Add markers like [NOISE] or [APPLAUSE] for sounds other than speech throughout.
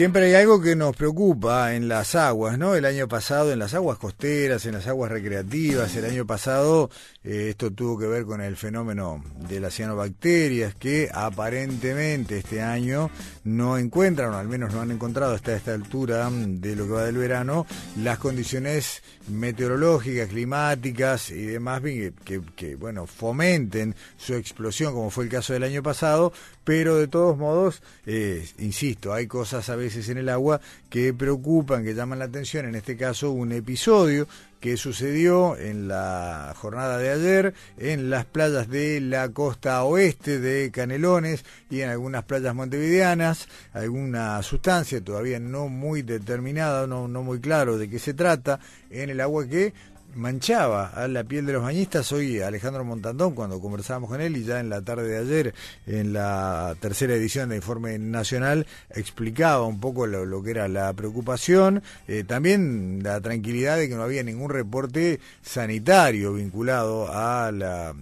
siempre hay algo que nos preocupa en las aguas, ¿no? El año pasado, en las aguas costeras, en las aguas recreativas, el año pasado eh, esto tuvo que ver con el fenómeno de las cianobacterias que aparentemente este año no encuentran, o al menos no han encontrado hasta esta altura de lo que va del verano, las condiciones meteorológicas, climáticas y demás que, que, bueno, fomenten su explosión, como fue el caso del año pasado, pero de todos modos, eh, insisto, hay cosas a veces en el agua que preocupan, que llaman la atención, en este caso un episodio que sucedió en la jornada de ayer en las playas de la costa oeste de Canelones y en algunas playas montevideanas, alguna sustancia todavía no muy determinada, no, no muy claro de qué se trata, en el agua que manchaba a la piel de los bañistas. Hoy Alejandro Montandón, cuando conversábamos con él y ya en la tarde de ayer, en la tercera edición de Informe Nacional, explicaba un poco lo, que era la preocupación, eh, también la tranquilidad de que no había ningún reporte sanitario vinculado a la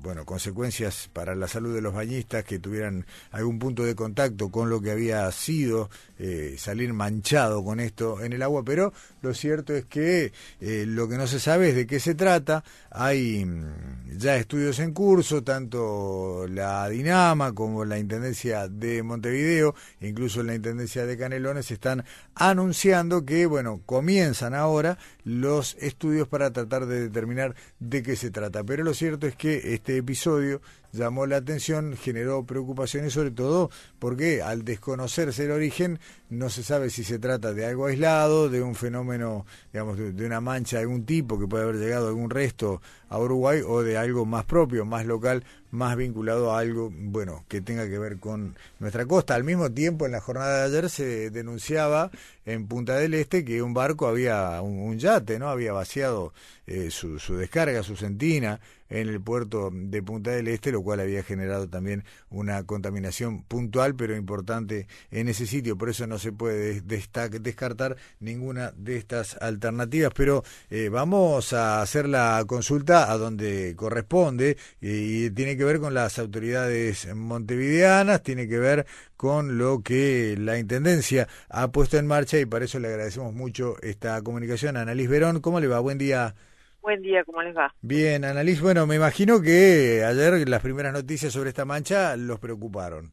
bueno, consecuencias para la salud de los bañistas que tuvieran algún punto de contacto con lo que había sido eh, salir manchado con esto en el agua, pero lo cierto es que eh, lo que no se sabe es de qué se trata. Hay mm, ya estudios en curso, tanto la Dinama como la Intendencia de Montevideo, incluso la Intendencia de Canelones, están anunciando que, bueno, comienzan ahora los estudios para tratar de determinar de qué se trata. Pero lo cierto es que este episodio llamó la atención, generó preocupaciones sobre todo porque al desconocerse el origen no se sabe si se trata de algo aislado, de un fenómeno, digamos, de, una mancha de algún tipo que puede haber llegado a algún resto a Uruguay o de algo más propio, más local, más vinculado a algo, bueno, que tenga que ver con nuestra costa. Al mismo tiempo, en la jornada de ayer se denunciaba en Punta del Este que un barco había, un, yate, ¿no? Había vaciado eh, su, su descarga, su sentina en el puerto de Punta del Este, lo cual había generado también una contaminación puntual, pero importante en ese sitio. Por eso no se puede descartar ninguna de estas alternativas. Pero eh, vamos a hacer la consulta a donde corresponde y tiene que ver con las autoridades montevideanas, tiene que ver con lo que la Intendencia ha puesto en marcha y para eso le agradecemos mucho esta comunicación. Annalise Verón, ¿cómo le va? Buen día. Buen día, ¿cómo les va? Bien, Annalise, bueno, me imagino que ayer las primeras noticias sobre esta mancha los preocuparon.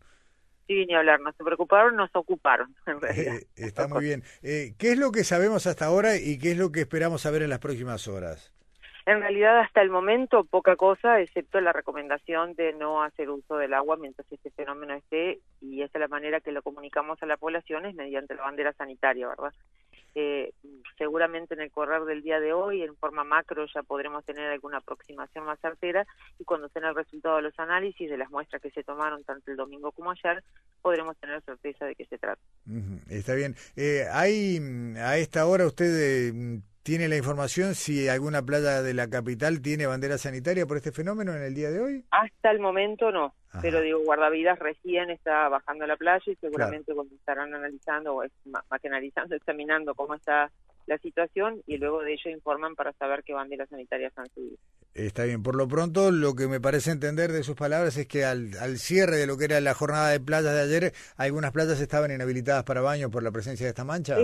Sí, ni hablar, no se preocuparon, nos ocuparon, [LAUGHS] en realidad. Eh, está muy [LAUGHS] bien. Eh, ¿Qué es lo que sabemos hasta ahora y qué es lo que esperamos saber en las próximas horas? En realidad, hasta el momento, poca cosa, excepto la recomendación de no hacer uso del agua mientras este fenómeno esté, y esa es la manera que lo comunicamos a la población, es mediante la bandera sanitaria, ¿verdad? Eh, seguramente en el correr del día de hoy, en forma macro, ya podremos tener alguna aproximación más certera, y cuando tenga el resultado de los análisis de las muestras que se tomaron tanto el domingo como ayer, podremos tener certeza de qué se trata. está bien. Eh, ¿Hay a esta hora usted... ¿Tiene la información si alguna playa de la capital tiene bandera sanitaria por este fenómeno en el día de hoy? Hasta el momento no, pero digo, guardavidas recién está bajando a la playa y seguramente cuando estarán analizando, o más que analizando, [LAUGHS] examinando cómo está la situación y luego de ello informan para saber qué banderas sanitarias han subido. Está bien, por lo pronto lo que me parece entender de sus palabras es que al, al cierre de lo que era la jornada de playas de ayer, algunas playas estaban inhabilitadas para baño por la presencia de esta mancha.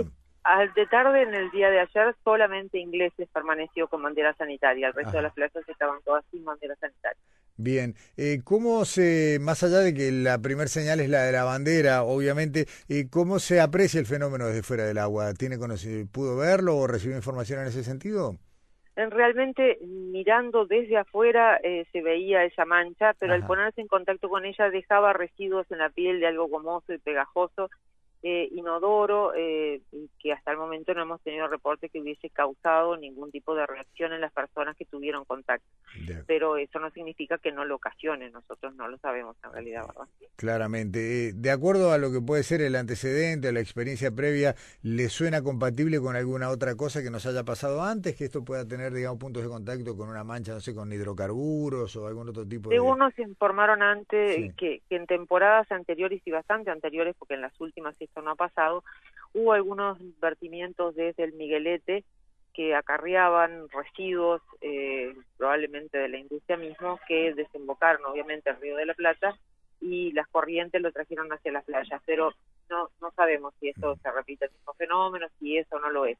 De tarde, en el día de ayer, solamente Ingleses permaneció con bandera sanitaria. El resto de las plazas estaban todas sin bandera sanitaria. Bien, eh, ¿cómo se, más allá de que la primer señal es la de la bandera, obviamente, eh, cómo se aprecia el fenómeno desde fuera del agua? ¿Tiene ¿Pudo verlo o recibió información en ese sentido? realmente mirando desde afuera eh, se veía esa mancha, pero al ponerse en contacto con ella dejaba residuos en la piel de algo gomoso y pegajoso inodoro eh, que hasta momento no hemos tenido reporte que hubiese causado ningún tipo de reacción en las personas que tuvieron contacto. Pero eso no significa que no lo ocasione, nosotros no lo sabemos en realidad, ¿verdad? Claramente. Eh, de acuerdo a lo que puede ser el antecedente, la experiencia previa, ¿le suena compatible con alguna otra cosa que nos haya pasado antes? Que esto pueda tener, digamos, puntos de contacto con una mancha, no sé, con hidrocarburos o algún otro tipo de... Según nos informaron antes que, que en temporadas anteriores y bastante anteriores, porque en las últimas no ha pasado, hubo algunos vertimientos desde el Miguelete que acarreaban residuos, eh, probablemente de la industria mismo, que desembocaron obviamente al Río de la Plata y las corrientes lo trajeron hacia las playas. Pero no, no sabemos si esto se repite el mismo fenómeno, si eso no lo es.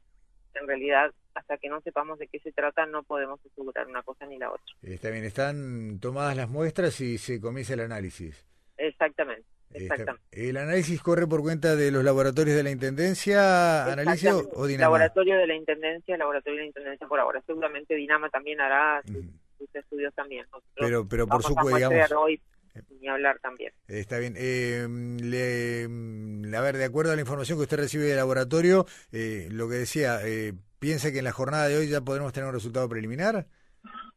En realidad, hasta que no sepamos de qué se trata, no podemos asegurar una cosa ni la otra. Está bien, están tomadas las muestras y se comienza el análisis. Exactamente. Exactamente. ¿El análisis corre por cuenta de los laboratorios de la Intendencia, Analicio, o Dinama? Laboratorio de la Intendencia, Laboratorio de la Intendencia por ahora. Seguramente Dinama también hará sus, estudios también. pero pero por supuesto, digamos... Hoy, ni hablar también. Está bien. Eh, le, a ver, de acuerdo a la información que usted recibe del laboratorio, eh, lo que decía, eh, ¿piensa que en la jornada de hoy ya podremos tener un resultado preliminar?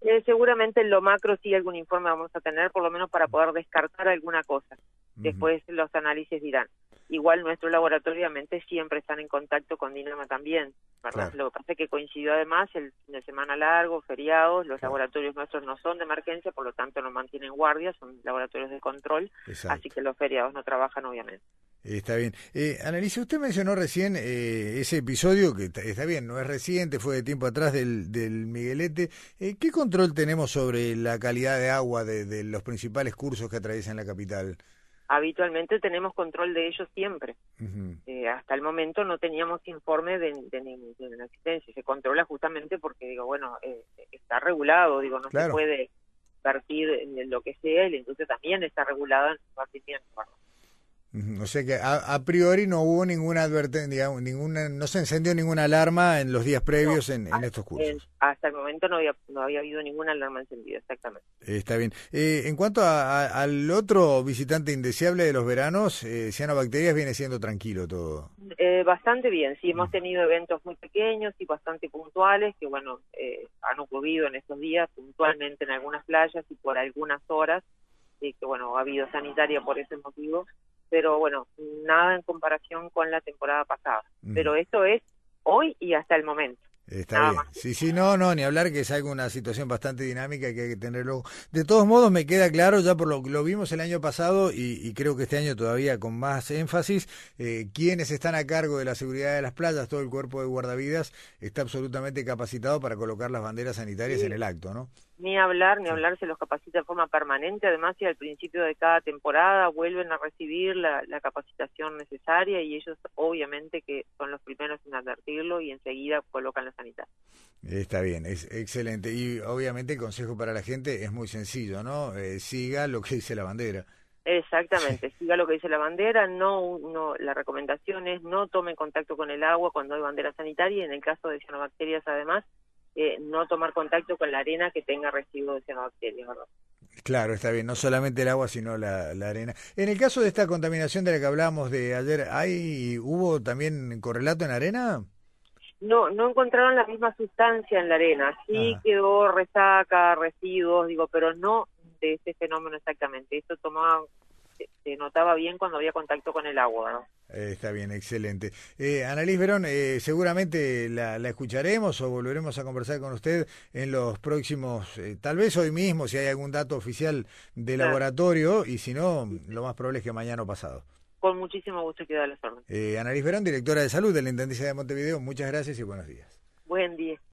Eh, seguramente en lo macro sí algún informe vamos a tener, por lo menos para poder descartar alguna cosa. Después los análisis dirán. Igual nuestro laboratorio obviamente siempre están en contacto con Dinama también, ¿verdad? Lo que pasa es que coincidió además el fin de semana largo, feriados, los laboratorios nuestros no son de emergencia, por lo tanto no mantienen guardia, son laboratorios de control, así que los feriados no trabajan obviamente. Está bien. Eh, usted mencionó recién eh, ese episodio, que está, bien, no es reciente, fue de tiempo atrás del, del Miguelete. Eh, ¿Qué control tenemos sobre la calidad de agua de los principales cursos que atraviesan la capital? habitualmente tenemos control de ellos siempre. eh, hasta el momento no teníamos informe de, de, de, existencia. Se controla justamente porque, digo, bueno, eh, está regulado, digo, no se puede partir en lo que sea y la industria también está regulada en su partimiento. O sea que a, priori no hubo ninguna advertencia, ninguna, no se encendió ninguna alarma en los días previos en, estos cursos. hasta el momento no había, no había habido ninguna alarma encendida, exactamente. está bien. Eh, en cuanto al otro visitante indeseable de los veranos, eh, cianobacterias viene siendo tranquilo todo. Eh, bastante bien, sí, hemos tenido eventos muy pequeños y bastante puntuales que, bueno, eh, han ocurrido en estos días puntualmente en algunas playas y por algunas horas, y que, bueno, ha habido sanitaria por ese motivo pero bueno, nada en comparación con la temporada pasada. Pero esto es hoy y hasta el momento. Está bien. Sí, sí, no, no, ni hablar que es algo una situación bastante dinámica que hay que tenerlo. De todos modos, me queda claro, ya por lo que lo vimos el año pasado y, creo que este año todavía con más énfasis, eh, quienes están a cargo de la seguridad de las playas, todo el cuerpo de guardavidas está absolutamente capacitado para colocar las banderas sanitarias en el acto, ¿no? Ni hablar, ni hablar, se los capacita de forma permanente, además, y al principio de cada temporada vuelven a recibir la, la capacitación necesaria y ellos obviamente que son los primeros en advertirlo y enseguida colocan la sanitaria. Está bien, es excelente. Y obviamente el consejo para la gente es muy sencillo, ¿no? Eh, siga lo que dice la bandera. Exactamente, siga lo que dice la bandera, no, no, la recomendación es no tome contacto con el agua cuando hay bandera sanitaria y en el caso de cianobacterias además eh, no tomar contacto con la arena que tenga residuos de ¿verdad? Claro, está bien, no solamente el agua, sino la, arena. En el caso de esta contaminación de la que hablábamos de ayer, ¿hay, ¿hubo también correlato en arena? No, no encontraron la misma sustancia en la arena. Sí ah. quedó resaca, residuos, digo, pero no de ese fenómeno exactamente. Esto tomaba se, notaba bien cuando había contacto con el agua. ¿no? Eh, está bien, excelente. Eh, Annalise Verón, eh, seguramente la, escucharemos o volveremos a conversar con usted en los próximos, eh, tal vez hoy mismo, si hay algún dato oficial de laboratorio, y si no, lo más probable es que mañana o pasado. Con muchísimo gusto queda la orden. Eh, Annalise Verón, directora de salud de la Intendencia de Montevideo, muchas gracias y buenos días. Buen día.